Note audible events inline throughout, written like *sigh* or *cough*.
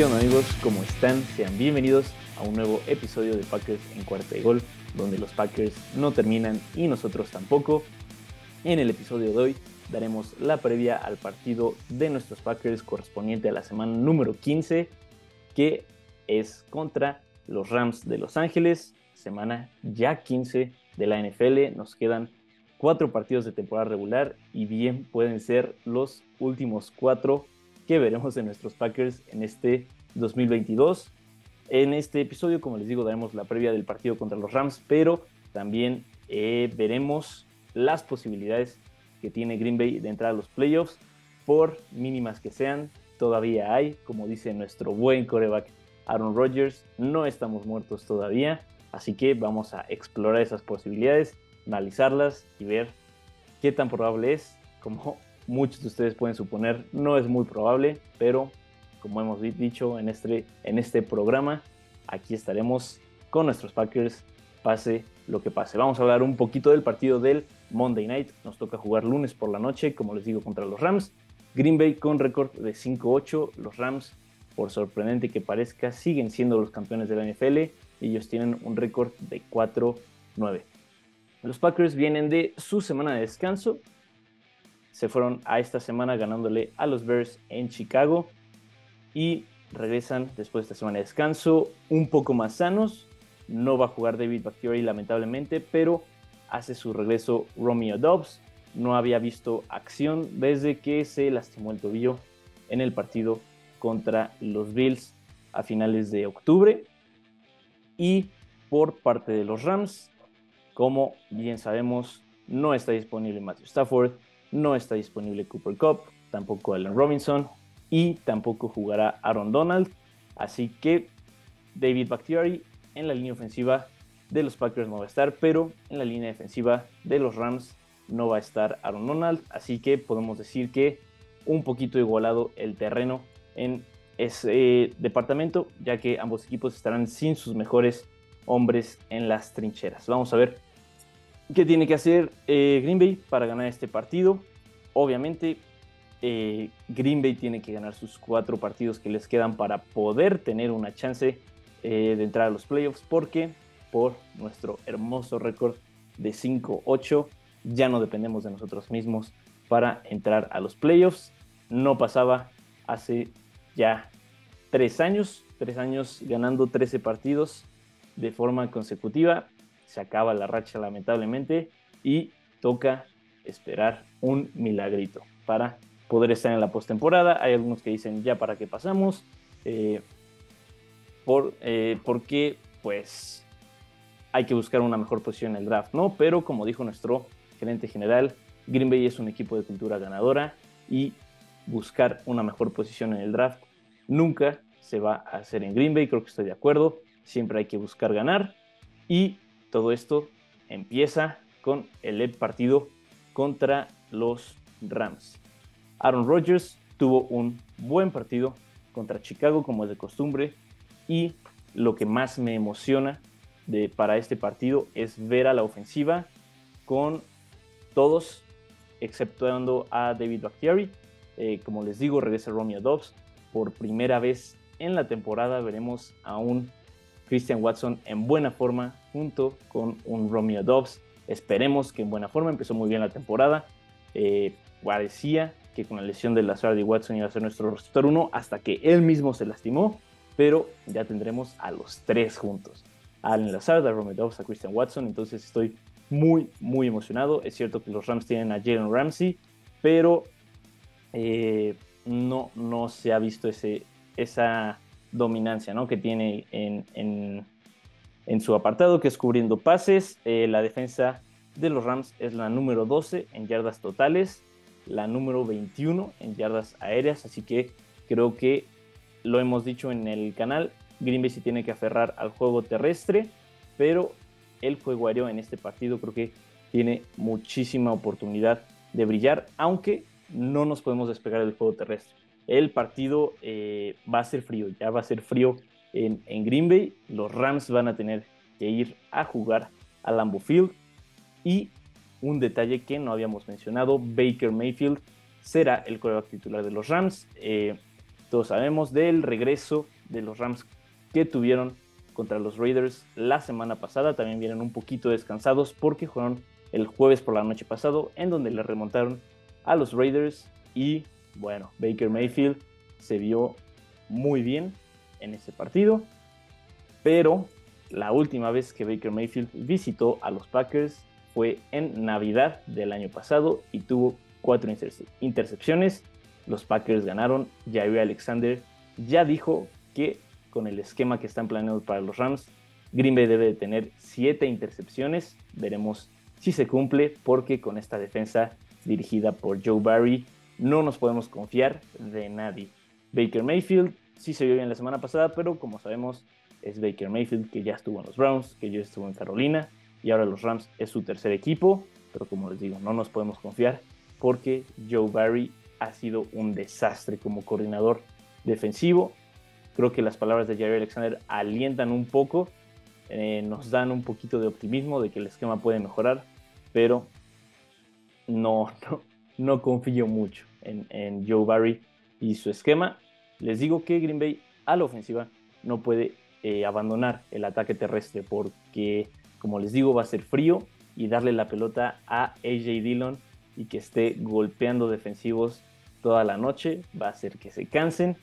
¿Qué amigos? ¿Cómo están? Sean bienvenidos a un nuevo episodio de Packers en cuarta de gol, donde los Packers no terminan y nosotros tampoco. En el episodio de hoy daremos la previa al partido de nuestros Packers correspondiente a la semana número 15, que es contra los Rams de Los Ángeles, semana ya 15 de la NFL. Nos quedan cuatro partidos de temporada regular y bien pueden ser los últimos cuatro veremos en nuestros Packers en este 2022. En este episodio, como les digo, daremos la previa del partido contra los Rams, pero también eh, veremos las posibilidades que tiene Green Bay de entrar a los playoffs, por mínimas que sean, todavía hay, como dice nuestro buen coreback Aaron Rodgers, no estamos muertos todavía, así que vamos a explorar esas posibilidades, analizarlas y ver qué tan probable es, como muchos de ustedes pueden suponer, no es muy probable, pero como hemos dicho en este, en este programa, aquí estaremos con nuestros Packers, pase lo que pase. Vamos a hablar un poquito del partido del Monday Night. Nos toca jugar lunes por la noche, como les digo, contra los Rams. Green Bay con récord de 5-8. Los Rams, por sorprendente que parezca, siguen siendo los campeones de la NFL. Ellos tienen un récord de 4-9. Los Packers vienen de su semana de descanso se fueron a esta semana ganándole a los Bears en Chicago y regresan después de esta semana de descanso un poco más sanos. No va a jugar David Bakhtiari lamentablemente, pero hace su regreso Romeo Dobbs. No había visto acción desde que se lastimó el tobillo en el partido contra los Bills a finales de octubre. Y por parte de los Rams, como bien sabemos, no está disponible Matthew Stafford, no está disponible Cooper Cup, tampoco Allen Robinson y tampoco jugará Aaron Donald. Así que David Bakhtiari en la línea ofensiva de los Packers no va a estar, pero en la línea defensiva de los Rams no va a estar Aaron Donald. Así que podemos decir que un poquito igualado el terreno en ese departamento, ya que ambos equipos estarán sin sus mejores hombres en las trincheras. Vamos a ver ¿Qué tiene que hacer eh, Green Bay para ganar este partido? Obviamente, eh, Green Bay tiene que ganar sus cuatro partidos que les quedan para poder tener una chance eh, de entrar a los playoffs, porque por nuestro hermoso récord de 5-8 ya no dependemos de nosotros mismos para entrar a los playoffs. No pasaba hace ya tres años, tres años ganando 13 partidos de forma consecutiva se acaba la racha lamentablemente y toca esperar un milagrito para poder estar en la postemporada. Hay algunos que dicen ya para qué pasamos, eh, por, eh, porque pues hay que buscar una mejor posición en el draft, ¿no? Pero como dijo nuestro gerente general, Green Bay es un equipo de cultura ganadora y buscar una mejor posición en el draft nunca se va a hacer en Green Bay, creo que estoy de acuerdo, siempre hay que buscar ganar y todo esto empieza con el partido contra los Rams. Aaron Rodgers tuvo un buen partido contra Chicago como es de costumbre y lo que más me emociona para este partido es ver a la ofensiva con todos exceptuando a David Bakhtiari. Eh, como les digo, regresa Romeo Dobbs. Por primera vez en la temporada veremos a un Christian Watson en buena forma junto con un Romeo Dobbs. Esperemos que en buena forma, empezó muy bien la temporada. Eh, parecía que con la lesión de Lazard y Watson iba a ser nuestro receptor 1 hasta que él mismo se lastimó, pero ya tendremos a los tres juntos. A Allen Lazard, a Romeo Dobbs, a Christian Watson, entonces estoy muy, muy emocionado. Es cierto que los Rams tienen a Jalen Ramsey, pero eh, no, no se ha visto ese, esa dominancia ¿no? que tiene en, en, su apartado, que es cubriendo pases. Eh, la defensa de los Rams es la número 12 en yardas totales, la número 21 en yardas aéreas, así que creo que lo hemos dicho en el canal, Green Bay se tiene que aferrar al juego terrestre, pero el juego aéreo en este partido creo que tiene muchísima oportunidad de brillar, aunque no nos podemos despegar del juego terrestre el partido eh, va a ser frío, ya va a ser frío en, Green Bay. Los Rams van a tener que ir a jugar a Lambeau Field. Y un detalle que no habíamos mencionado, Baker Mayfield será el coreback titular de los Rams. Eh, todos sabemos del regreso de los Rams que tuvieron contra los Raiders la semana pasada. También vienen un poquito descansados porque jugaron el jueves por la noche pasado en donde le remontaron a los Raiders y bueno, Baker Mayfield se vio muy bien en ese partido, pero la última vez que Baker Mayfield visitó a los Packers fue en Navidad del año pasado y tuvo cuatro intercepciones. Los Packers ganaron. Jair Alexander ya dijo que con el esquema que están planeando para los Rams, Green Bay debe de tener siete intercepciones. Veremos si se cumple porque con esta defensa dirigida por Joe Barry no nos podemos confiar de nadie. Baker Mayfield sí se vio bien la semana pasada, pero como sabemos es Baker Mayfield que ya estuvo en los Browns, que ya estuvo en Carolina y ahora los Rams es su tercer equipo, pero como les digo, no nos podemos confiar porque Joe Barry ha sido un desastre como coordinador defensivo. Creo que las palabras de Jerry Alexander alientan un poco, eh, nos dan un poquito de optimismo de que el esquema puede mejorar, pero no, *laughs* no, confío mucho en, Joe Barry y su esquema. Les digo que Green Bay a la ofensiva no puede eh, abandonar el ataque terrestre porque, como les digo, va a ser frío y darle la pelota a AJ Dillon y que esté golpeando defensivos toda la noche va a hacer que se cansen.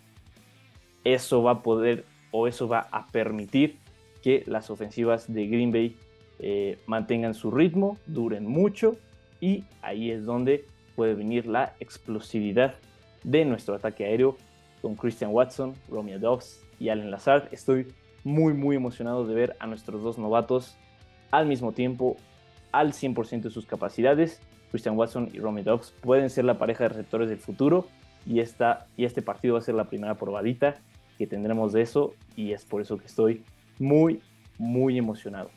Eso va a poder o eso va a permitir que las ofensivas de Green Bay eh, mantengan su ritmo, duren mucho y ahí es donde puede venir la explosividad de nuestro ataque aéreo con Christian Watson, Romeo Dobbs y Allen Lazard. Estoy muy muy emocionado de ver a nuestros dos novatos al mismo tiempo al 100% de sus capacidades. Christian Watson y Romeo Dobbs pueden ser la pareja de receptores del futuro y, esta, y este partido va a ser la primera probadita que tendremos de eso y es por eso que estoy muy muy emocionado.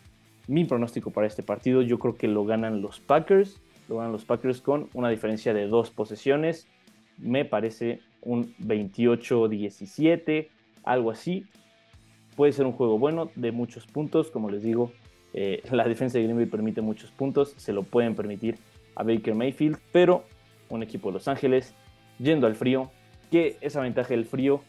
Mi pronóstico para este partido yo creo que lo ganan los Packers lo ganan los Packers con una diferencia de dos posesiones. Me parece un 28-17, algo así. Puede ser un juego bueno de muchos puntos, como les digo, eh, *laughs* la defensa de Green Bay permite muchos puntos, se lo pueden permitir a Baker Mayfield, pero un equipo de Los Ángeles yendo al frío, que esa ventaja del frío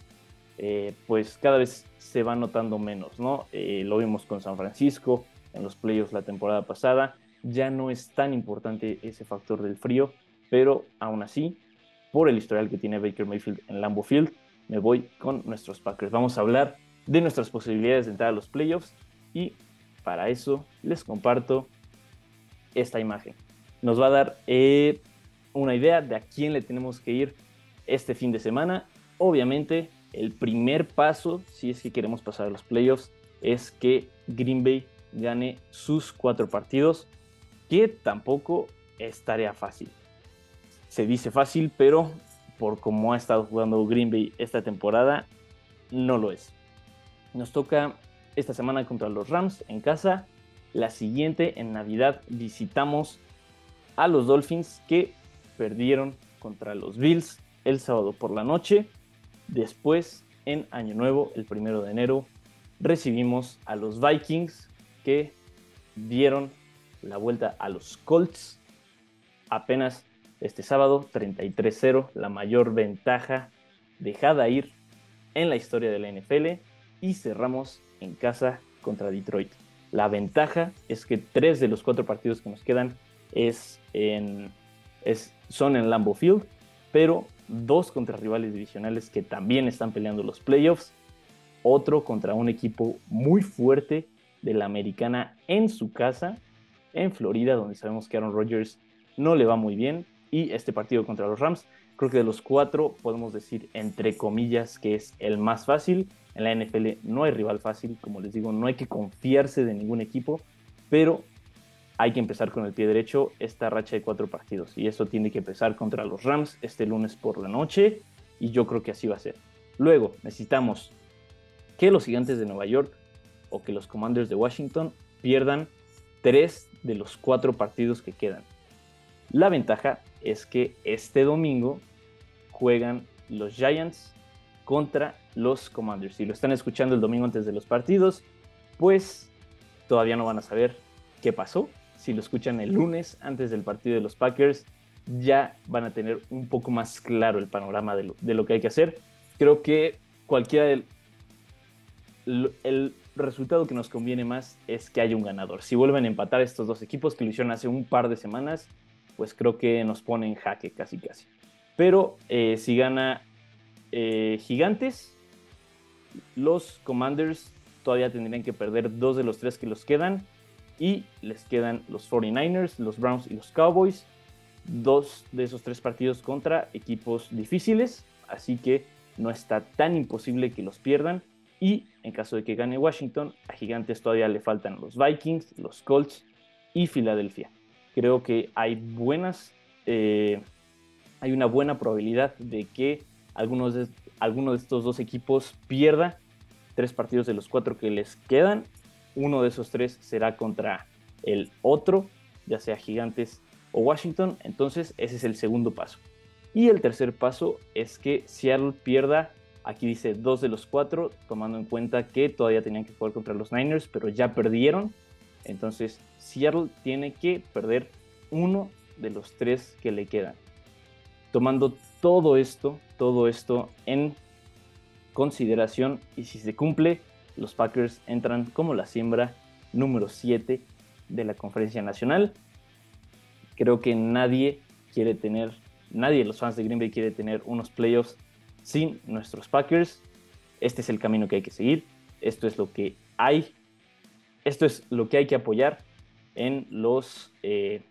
eh, pues cada vez se va notando menos, ¿no? Eh, lo vimos con San Francisco en los playoffs la temporada pasada, ya no es tan importante ese factor del frío, pero aún así, por el historial que tiene Baker Mayfield en Lambeau Field, me voy con nuestros Packers. Vamos a hablar de nuestras posibilidades de entrar a los playoffs y para eso les comparto esta imagen. Nos va a dar eh, una idea de a quién le tenemos que ir este fin de semana. Obviamente, el primer paso, si es que queremos pasar a los playoffs, es que Green Bay gane sus cuatro partidos que tampoco es tarea fácil. Se dice fácil, pero por cómo ha estado jugando Green Bay esta temporada, no lo es. Nos toca esta semana contra los Rams en casa. La siguiente, en Navidad, visitamos a los Dolphins que perdieron contra los Bills el sábado por la noche. Después, en Año Nuevo, el primero de enero, recibimos a los Vikings que dieron la vuelta a los Colts apenas este sábado 33-0, la mayor ventaja dejada ir en la historia de la NFL y cerramos en casa contra Detroit. La ventaja es que tres de los cuatro partidos que nos quedan es en, son en Lambeau Field, pero dos contra rivales divisionales que también están peleando los playoffs, otro contra un equipo muy fuerte de la americana en su casa en Florida, donde sabemos que Aaron Rodgers no le va muy bien. Y este partido contra los Rams, creo que de los cuatro podemos decir entre comillas que es el más fácil. En la NFL no hay rival fácil, como les digo, no hay que confiarse de ningún equipo, pero hay que empezar con el pie derecho esta racha de cuatro partidos. Y eso tiene que empezar contra los Rams este lunes por la noche. Y yo creo que así va a ser. Luego necesitamos que los gigantes de Nueva York o que los Commanders de Washington pierdan tres de los cuatro partidos que quedan. La ventaja es que este domingo juegan los Giants contra los Commanders. Si lo están escuchando el domingo antes de los partidos, pues todavía no van a saber qué pasó. Si lo escuchan el lunes antes del partido de los Packers, ya van a tener un poco más claro el panorama de lo, de lo que hay que hacer. creo que cualquiera del el resultado que nos conviene más es que haya un ganador. Si vuelven a empatar estos dos equipos que lo hicieron hace un par de semanas, pues creo que nos pone en jaque casi casi. Pero eh, si gana eh, Gigantes, los Commanders todavía tendrían que perder dos de los tres que los quedan. Y les quedan los 49ers, los Browns y los Cowboys. Dos de esos tres partidos contra equipos difíciles. Así que no está tan imposible que los pierdan. Y en caso de que gane Washington, a Gigantes todavía le faltan los Vikings, los Colts y Filadelfia. Creo que hay buenas, eh, hay una buena probabilidad de que algunos de, alguno de estos dos equipos pierda tres partidos de los cuatro que les quedan. Uno de esos tres será contra el otro, ya sea Gigantes o Washington. Entonces ese es el segundo paso. Y el tercer paso es que Seattle pierda Aquí dice dos de los cuatro, tomando en cuenta que todavía tenían que jugar contra los Niners, pero ya perdieron. Entonces, Seattle tiene que perder uno de los tres que le quedan. Tomando todo esto, todo esto en consideración, y si se cumple, los Packers entran como la siembra número 7 de la conferencia nacional. Creo que nadie quiere tener, nadie de los fans de Green Bay quiere tener unos playoffs sin nuestros Packers. Este es el camino que hay que seguir. Esto es lo que hay. Esto es lo que hay que apoyar en los eh,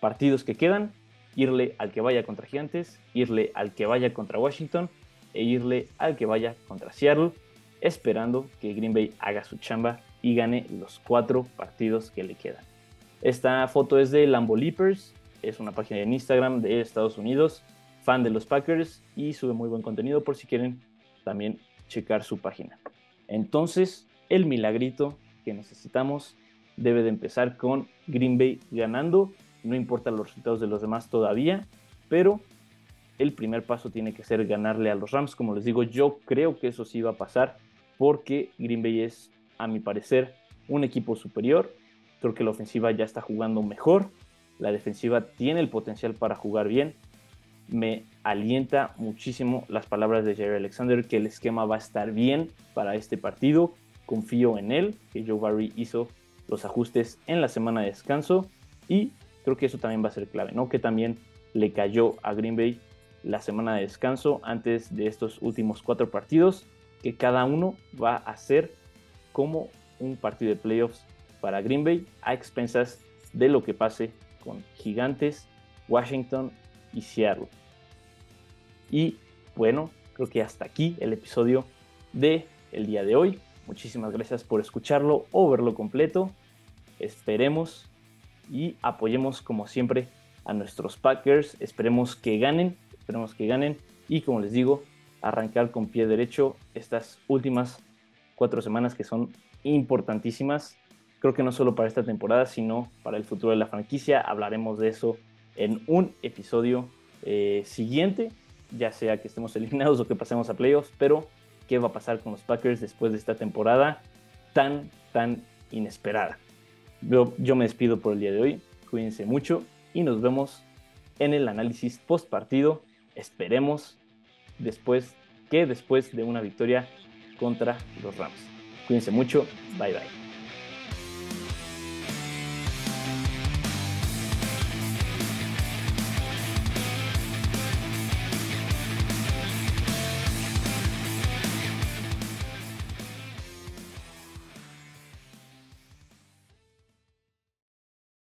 partidos que quedan. Irle al que vaya contra Gigantes, irle al que vaya contra Washington e irle al que vaya contra Seattle, esperando que Green Bay haga su chamba y gane los cuatro partidos que le quedan. Esta foto es de Lambo Leapers, es una página en Instagram de Estados Unidos fan de los Packers y sube muy buen contenido por si quieren también checar su página. Entonces, el milagrito que necesitamos debe de empezar con Green Bay ganando. No importa los resultados de los demás todavía, pero el primer paso tiene que ser ganarle a los Rams. Como les digo, yo creo que eso sí va a pasar porque Green Bay es, a mi parecer, un equipo superior. Creo que la ofensiva ya está jugando mejor. La defensiva tiene el potencial para jugar bien me alienta muchísimo las palabras de Jerry Alexander que el esquema va a estar bien para este partido. Confío en él, que Joe Barry hizo los ajustes en la semana de descanso y creo que eso también va a ser clave, ¿no? Que también le cayó a Green Bay la semana de descanso antes de estos últimos cuatro partidos, que cada uno va a ser como un partido de playoffs para Green Bay a expensas de lo que pase con Gigantes, Washington y Seattle. Y bueno, creo que hasta aquí el episodio de el día de hoy. Muchísimas gracias por escucharlo o verlo completo. Esperemos y apoyemos como siempre a nuestros Packers. Esperemos que ganen, esperemos que ganen y como les digo, arrancar con pie derecho estas últimas cuatro semanas que son importantísimas. Creo que no solo para esta temporada, sino para el futuro de la franquicia. Hablaremos de eso en un episodio eh, siguiente, ya sea que estemos *laughs* eliminados o que pasemos a playoffs, pero qué va a pasar con los Packers después de esta temporada tan, tan inesperada. Yo, yo me despido por el día de hoy, cuídense mucho y nos vemos en el análisis post partido. Esperemos después que después de una victoria contra los Rams. Cuídense mucho, bye bye.